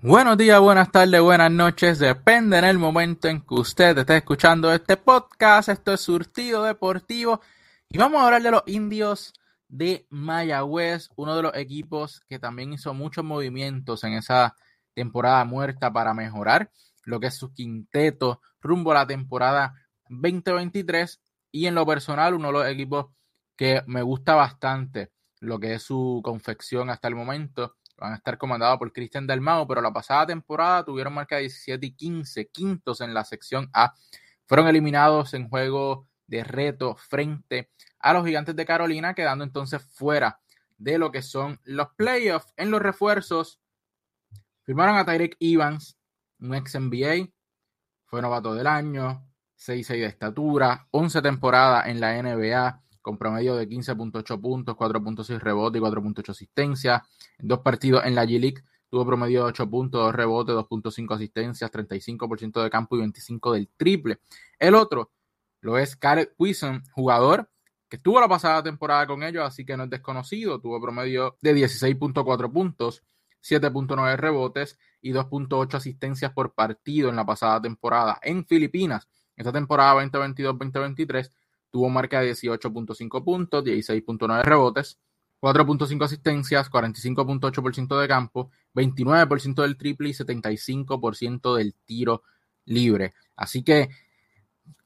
Buenos días, buenas tardes, buenas noches, depende en el momento en que usted esté escuchando este podcast. Esto es Surtido Deportivo. Y vamos a hablar de los indios de Mayagüez, uno de los equipos que también hizo muchos movimientos en esa temporada muerta para mejorar lo que es su quinteto rumbo a la temporada 2023 y en lo personal uno de los equipos que me gusta bastante lo que es su confección hasta el momento van a estar comandados por Cristian Dalmao, pero la pasada temporada tuvieron marca de 17 y 15, quintos en la sección A. Fueron eliminados en juego de reto frente a los gigantes de Carolina, quedando entonces fuera de lo que son los playoffs. En los refuerzos, firmaron a Tyrek Evans, un ex NBA, fue novato del año, 6'6 de estatura, 11 temporadas en la NBA, con promedio de 15.8 puntos, 4.6 rebotes y 4.8 asistencias. En dos partidos en la G-League tuvo promedio de 8 puntos, 2 rebotes, 2.5 asistencias, 35% de campo y 25 del triple. El otro lo es Caleb Quison, jugador que estuvo la pasada temporada con ellos, así que no es desconocido. Tuvo promedio de 16.4 puntos, 7.9 rebotes y 2.8 asistencias por partido en la pasada temporada en Filipinas. Esta temporada 2022-2023 tuvo marca de 18.5 puntos, 16.9 rebotes, 4.5 asistencias, 45.8% de campo, 29% del triple y 75% del tiro libre. Así que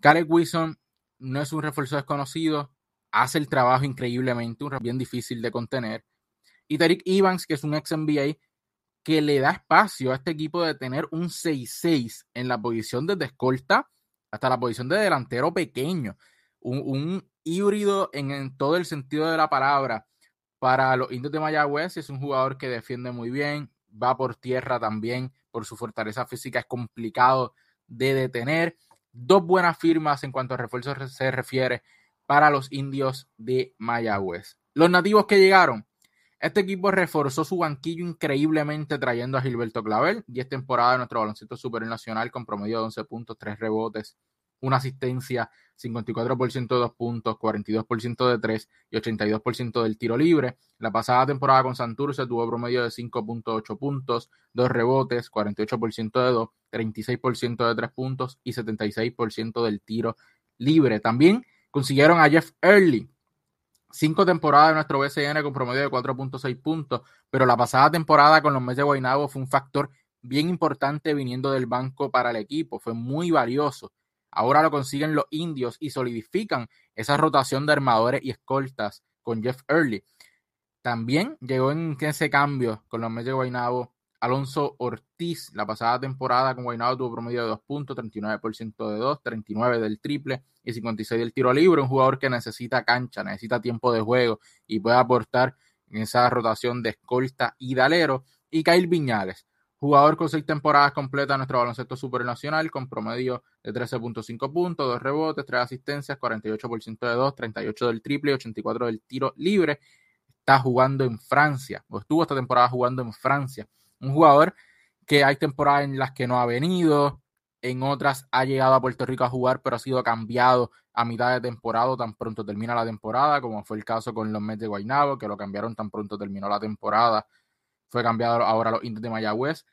Caleb Wilson no es un refuerzo desconocido, hace el trabajo increíblemente, un bien difícil de contener. Y Tariq Evans, que es un ex NBA, que le da espacio a este equipo de tener un 6-6 en la posición de escolta hasta la posición de delantero pequeño un, híbrido en, todo el sentido de la palabra para los indios de Mayagüez. Es un jugador que defiende muy bien, va por tierra también, por su fortaleza física es complicado de detener. Dos buenas firmas en cuanto a refuerzos se refiere para los indios de Mayagüez. Los nativos que llegaron. Este equipo reforzó su banquillo increíblemente trayendo a Gilberto Clavel, 10 temporadas de nuestro baloncesto superior nacional con promedio de 11 puntos, 3 rebotes, una asistencia, 54% de dos puntos, 42% de tres y 82% del tiro libre. La pasada temporada con Santurce tuvo promedio de 5.8 puntos, dos rebotes, 48% de dos, 36% de tres puntos y 76% del tiro libre. También consiguieron a Jeff Early, cinco temporadas de nuestro BCN con promedio de 4.6 puntos, pero la pasada temporada con los Mets de Guaynabo fue un factor bien importante viniendo del banco para el equipo, fue muy valioso. Ahora lo consiguen los indios y solidifican esa rotación de armadores y escoltas con Jeff Early. También llegó en ese cambio con los Mets de Guaynabo Alonso Ortiz. La pasada temporada con Guaynabo tuvo promedio de 2 puntos, 39% de 2, 39 del triple y 56 del tiro libre. Un jugador que necesita cancha, necesita tiempo de juego y puede aportar en esa rotación de escolta y dalero. Y Kyle Viñales, Jugador con seis temporadas completas en nuestro baloncesto supernacional, con promedio de 13.5 puntos, dos rebotes, tres asistencias, 48% de dos, 38 del triple y 84 del tiro libre. Está jugando en Francia, o estuvo esta temporada jugando en Francia. Un jugador que hay temporadas en las que no ha venido, en otras ha llegado a Puerto Rico a jugar, pero ha sido cambiado a mitad de temporada, tan pronto termina la temporada, como fue el caso con los Mets de Guaynabo, que lo cambiaron tan pronto terminó la temporada fue cambiado ahora a los Indios de Mayagüez.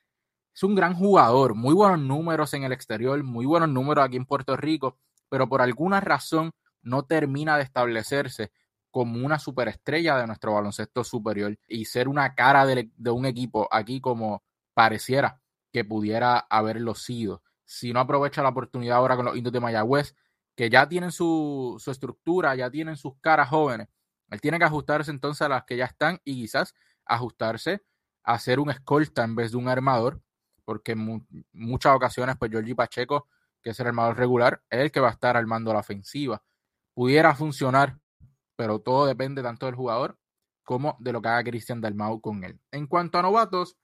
Es un gran jugador, muy buenos números en el exterior, muy buenos números aquí en Puerto Rico, pero por alguna razón no termina de establecerse como una superestrella de nuestro baloncesto superior y ser una cara de, un equipo aquí como pareciera que pudiera haberlo sido. Si no aprovecha la oportunidad ahora con los indios de Mayagüez, que ya tienen su, su estructura, ya tienen sus caras jóvenes, él tiene que ajustarse entonces a las que ya están y quizás ajustarse hacer un escolta en vez de un armador, porque en muchas ocasiones, pues Georgie Pacheco, que es el armador regular, es el que va a estar armando la ofensiva. Pudiera funcionar, pero todo depende tanto del jugador como de lo que haga Cristian Dalmau con él. En cuanto a novatos,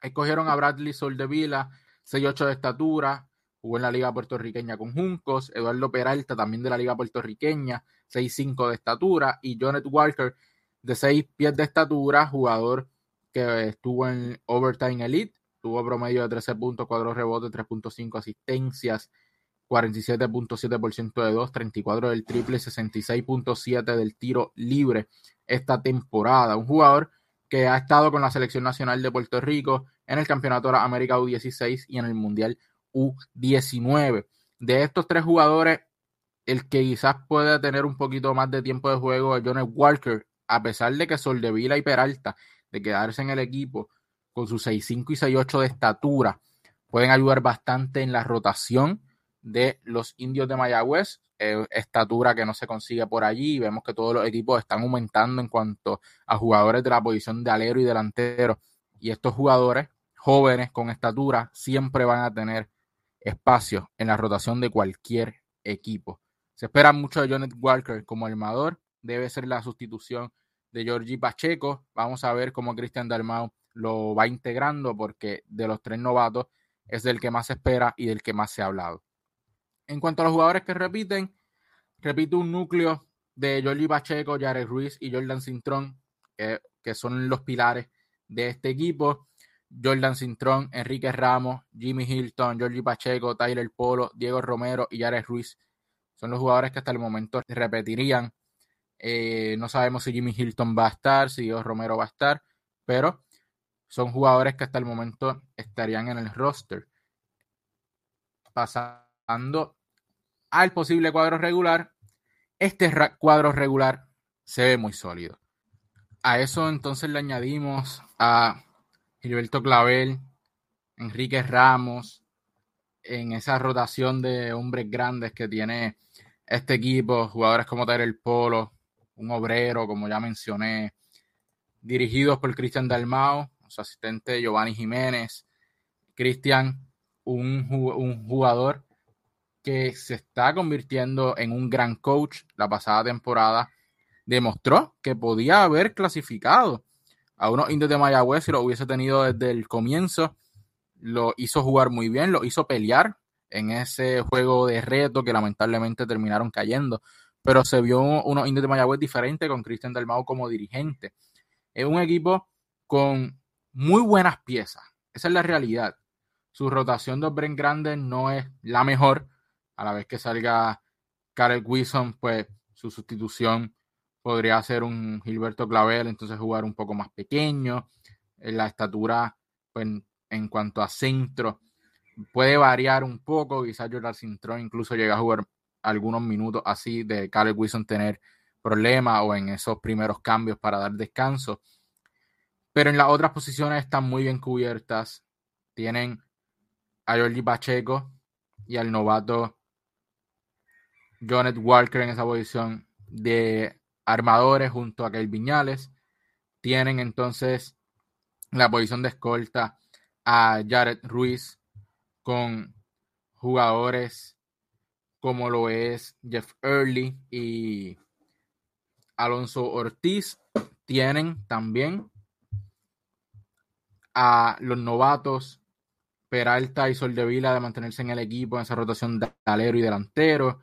escogieron a Bradley Soldevila, 6'8 de estatura, jugó en la Liga Puertorriqueña con Juncos, Eduardo Peralta también de la Liga Puertorriqueña, 6'5 de estatura, y Jonet Walker de 6 pies de estatura, jugador que estuvo en Overtime Elite, tuvo promedio de 13 puntos, 4 rebotes, 3.5 asistencias, 47.7% de 2, 34 del triple, 66.7 del tiro libre esta temporada. Un jugador que ha estado con la selección nacional de Puerto Rico, en el Campeonato de América U16 y en el Mundial U19. De estos tres jugadores, el que quizás pueda tener un poquito más de tiempo de juego es Jonas Walker, a pesar de que Soldevila y Peralta, de quedarse en el equipo con sus 6'5 y 6'8 de estatura, pueden ayudar bastante en la rotación de los indios de Mayagüez, eh, estatura que no se consigue por allí. Vemos que todos los equipos están aumentando en cuanto a jugadores de la posición de alero y delantero. Y estos jugadores jóvenes con estatura siempre van a tener espacio en la rotación de cualquier equipo. Se espera mucho de Jonet Walker como armador. Debe ser la sustitución de Georgie Pacheco. Vamos a ver cómo Cristian Dalmau lo va integrando porque de los tres novatos es del que más se espera y del que más se ha hablado. En cuanto a los jugadores que repiten, repito un núcleo de Jordi Pacheco, Jared Ruiz y Jordan Cintrón, que son los pilares de este equipo. Jordan Cintrón, Enrique Ramos, Jimmy Hilton, Jordi Pacheco, Tyler Polo, Diego Romero y Jared Ruiz son los jugadores que hasta el momento repetirían. Eh, no sabemos si Jimmy Hilton va a estar, si Diego Romero va a estar, pero son jugadores que hasta el momento estarían en el roster. Pasando al posible cuadro regular, este cuadro regular se ve muy sólido. A eso entonces le añadimos a Gilberto Clavel, Enrique Ramos, en esa rotación de hombres grandes que tiene este equipo, jugadores como El Polo, un obrero, como ya mencioné, dirigidos por Cristian Dalmao, su asistente Giovanni Jiménez. Cristian, un, un jugador que se está convirtiendo en un gran coach. La pasada temporada demostró que podía haber clasificado a unos indios de Mayagüez si lo hubiese tenido desde el comienzo. Lo hizo jugar muy bien, lo hizo pelear en ese juego de reto que lamentablemente terminaron cayendo. Pero se vio unos indios de Mayagüez diferente con Cristian Dalmau como dirigente. Es un equipo con muy buenas piezas. Esa es la realidad. Su rotación de Brent Grandes no es la mejor, a la vez que salga Karel Wilson, pues su sustitución podría ser un Gilberto Clavel, entonces jugar un poco más pequeño. La estatura, pues, en cuanto a centro, puede variar un poco. Quizás Jordan Cintrón incluso llega a jugar algunos minutos así de Karel Wilson tener problemas o en esos primeros cambios para dar descanso. Pero en las otras posiciones están muy bien cubiertas. Tienen a Jordi Pacheco y al novato Jonet Walker en esa posición de armadores junto a Kyle Viñales. Tienen entonces la posición de escolta a Jared Ruiz con jugadores como lo es Jeff Early y Alonso Ortiz. Tienen también a los novatos Peralta y Soldevila de mantenerse en el equipo en esa rotación de alero y delantero.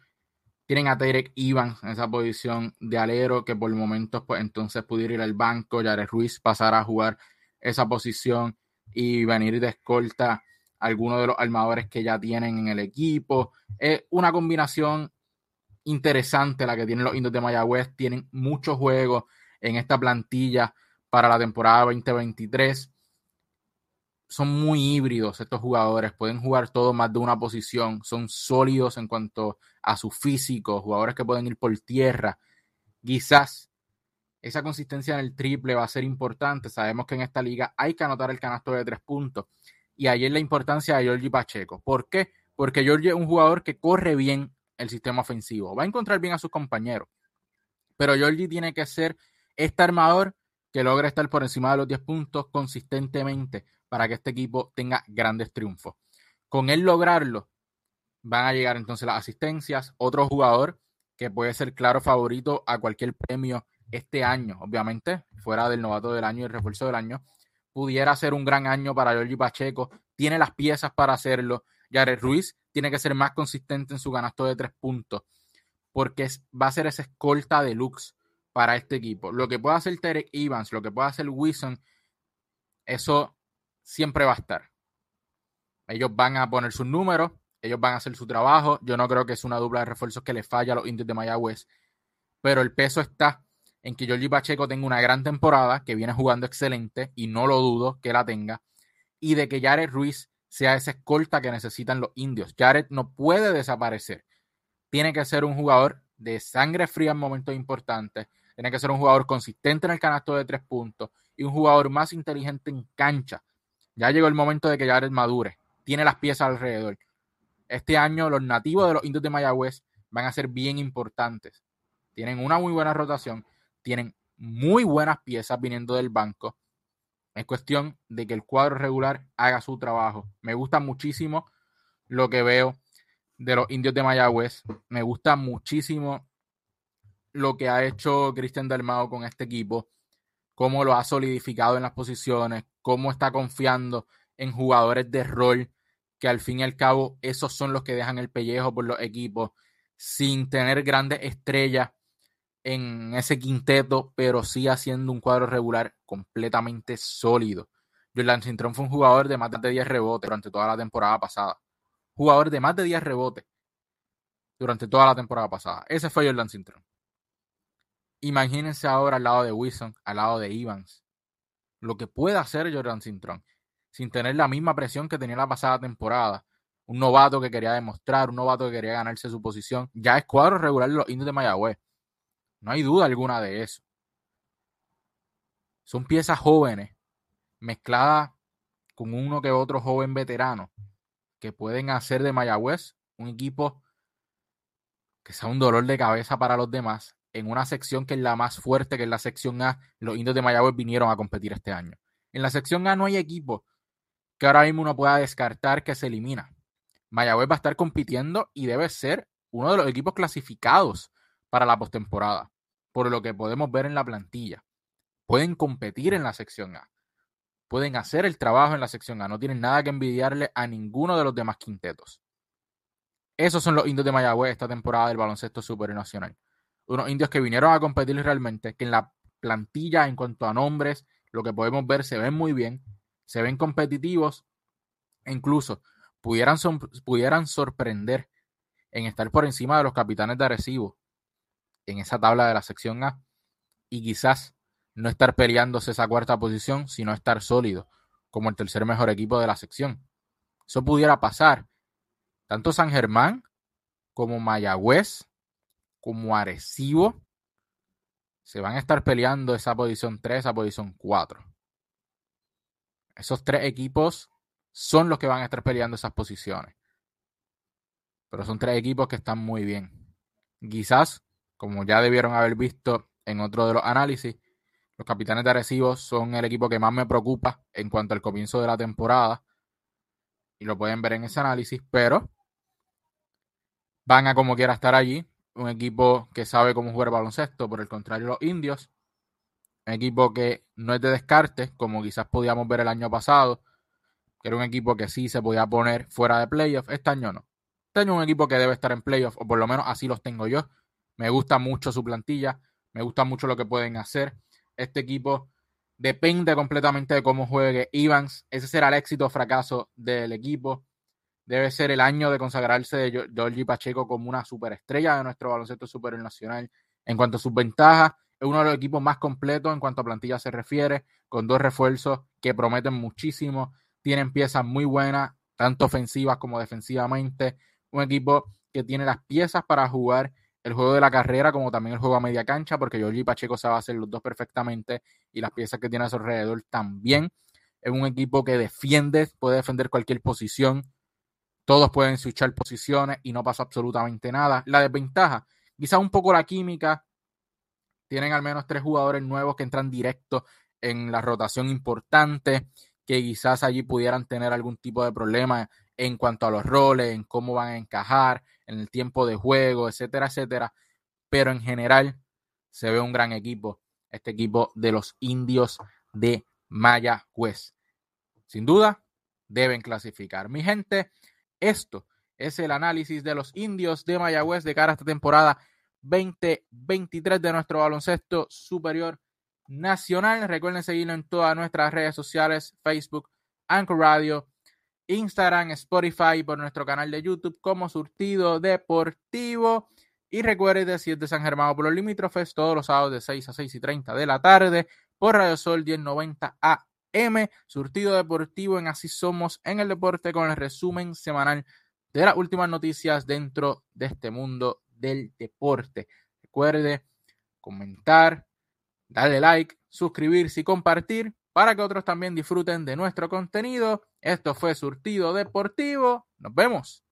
Tienen a Tarek Evans en esa posición de alero que por el momento pues entonces pudiera ir al banco. Jared Ruiz pasar a jugar esa posición y venir de escolta algunos de los armadores que ya tienen en el equipo. Es una combinación interesante la que tienen los indios de Mayagüez. Tienen muchos juegos en esta plantilla para la temporada 2023 son muy híbridos estos jugadores, pueden jugar todo más de una posición, son sólidos en cuanto a su físico, jugadores que pueden ir por tierra. Quizás esa consistencia en el triple va a ser importante. Sabemos que en esta liga hay que anotar el canasto de tres puntos. Y ahí es la importancia de Giorgi Pacheco. ¿Por qué? Porque Giorgi es un jugador que corre bien el sistema ofensivo. Va a encontrar bien a sus compañeros. Pero Giorgi tiene que ser este armador que logra estar por encima de los 10 puntos consistentemente para que este equipo tenga grandes triunfos. Con él lograrlo, van a llegar entonces las asistencias. Otro jugador que puede ser claro favorito a cualquier premio este año, obviamente, fuera del novato del año y el refuerzo del año, pudiera ser un gran año para Giorgi Pacheco. Tiene las piezas para hacerlo. Jared Ruiz tiene que ser más consistente en su ganasto de tres puntos, porque va a ser esa escolta deluxe para este equipo. Lo que pueda hacer Terek Evans, lo que pueda hacer Wilson, eso siempre va a estar. Ellos van a poner sus números, ellos van a hacer su trabajo. Yo no creo que es una dupla de refuerzos que le falla a los indios de Mayagüez, pero el peso está en que Jordi Pacheco tenga una gran temporada, que viene jugando excelente y no lo dudo que la tenga. y de que Jared Ruiz sea esa escolta que necesitan los indios. Jared no puede desaparecer. Tiene que ser un jugador de sangre fría en momentos importantes. Tiene que ser un jugador consistente en el canasto de tres puntos y un jugador más inteligente en cancha. Ya llegó el momento de que Jared madure. Tiene las piezas alrededor. Este año los nativos de los indios de Mayagüez van a ser bien importantes. Tienen una muy buena rotación, tienen muy buenas piezas viniendo del banco. Es cuestión de que el cuadro regular haga su trabajo. Me gusta muchísimo lo que veo de los indios de Mayagüez. Me gusta muchísimo lo que ha hecho Cristian Dalmao con este equipo, cómo lo ha solidificado en las posiciones, cómo está confiando en jugadores de rol, que al fin y al cabo esos son los que dejan el pellejo por los equipos, sin tener grandes estrellas en ese quinteto, pero sí haciendo un cuadro regular completamente sólido. Jordan Cintrón fue un jugador de más de 10 rebotes durante toda la temporada pasada. Jugador de más de 10 rebotes durante toda la temporada pasada. Ese fue Jordan Cintrón. Imagínense ahora al lado de Wilson, al lado de Evans, lo que puede hacer Jordan Cintrón sin tener la misma presión que tenía la pasada temporada. Un novato que quería demostrar, un novato que quería ganarse su posición. Ya es cuadro regular de los indios de Mayagüez. No hay duda alguna de eso. Son piezas jóvenes mezcladas con uno que otro joven veterano que pueden hacer de Mayagüez un equipo que sea un dolor de cabeza para los demás en una sección que es la más fuerte, que es la sección A. Los indios de Mayagüez vinieron a competir este año. En la sección A no hay equipo que ahora mismo uno pueda descartar que se elimina. Mayagüez va a estar compitiendo y debe ser uno de los equipos clasificados para la postemporada, por lo que podemos ver en la plantilla. Pueden competir en la sección A. Pueden hacer el trabajo en la sección A. No tienen nada que envidiarle a ninguno de los demás quintetos. Esos son los indios de Mayagüez esta temporada del baloncesto nacional. Unos indios que vinieron a competir realmente, que en la plantilla, en cuanto a nombres, lo que podemos ver se ven muy bien, se ven competitivos, e incluso pudieran, pudieran sorprender en estar por encima de los capitanes de Arecibo en esa tabla de la sección A y quizás no estar peleándose esa cuarta posición, sino estar sólido como el tercer mejor equipo de la sección. Eso pudiera pasar. Tanto San Germán como Mayagüez, como Arecibo, se van a estar peleando esa posición 3, esa posición 4. Esos tres equipos son los que van a estar peleando esas posiciones. Pero son tres equipos que están muy bien. Quizás como ya debieron haber visto en otro de los análisis, los capitanes de Arecibo son el equipo que más me preocupa en cuanto al comienzo de la temporada. Y lo pueden ver en ese análisis, pero van a como quiera estar allí. Un equipo que sabe cómo jugar baloncesto, por el contrario, los indios. Un equipo que no es de descarte, como quizás podíamos ver el año pasado, que era un equipo que sí se podía poner fuera de playoff. Este año no. Este año es un equipo que debe estar en playoff, o por lo menos así los tengo yo. Me gusta mucho su plantilla, me gusta mucho lo que pueden hacer. Este equipo depende completamente de cómo juegue Evans. Ese será el éxito o fracaso del equipo. Debe ser el año de consagrarse de Georgie Pacheco como una superestrella de nuestro baloncesto superior nacional. En cuanto a sus ventajas, es uno de los equipos más completos en cuanto a plantilla se refiere, con dos refuerzos que prometen muchísimo. Tienen piezas muy buenas, tanto ofensivas como defensivamente. Un equipo que tiene las piezas para jugar el juego de la carrera como también el juego a media cancha, porque Giorgi Pacheco sabe hacer los dos perfectamente y las piezas que tiene a su alrededor también. Es un equipo que defiende, puede defender cualquier posición. Todos pueden switchar posiciones y no pasa absolutamente nada. La desventaja, quizás un poco la química. Tienen al menos tres jugadores nuevos que entran directo en la rotación importante, que quizás allí pudieran tener algún tipo de problema en cuanto a los roles, en cómo van a encajar, en el tiempo de juego, etcétera, etcétera. Pero en general se ve un gran equipo, este equipo de los indios de Mayagüez. Sin duda, deben clasificar. Mi gente, esto es el análisis de los indios de Mayagüez de cara a esta temporada 2023 de nuestro baloncesto superior nacional. Recuerden seguirnos en todas nuestras redes sociales, Facebook, Anchor Radio, Instagram, Spotify, por nuestro canal de YouTube como Surtido Deportivo. Y recuerde, si es de San Germán por los limítrofes, todos los sábados de 6 a 6 y 30 de la tarde por Radio Sol 1090 AM. M, Surtido Deportivo en Así Somos en el Deporte con el resumen semanal de las últimas noticias dentro de este mundo del deporte. Recuerde comentar, darle like, suscribirse y compartir para que otros también disfruten de nuestro contenido. Esto fue Surtido Deportivo. Nos vemos.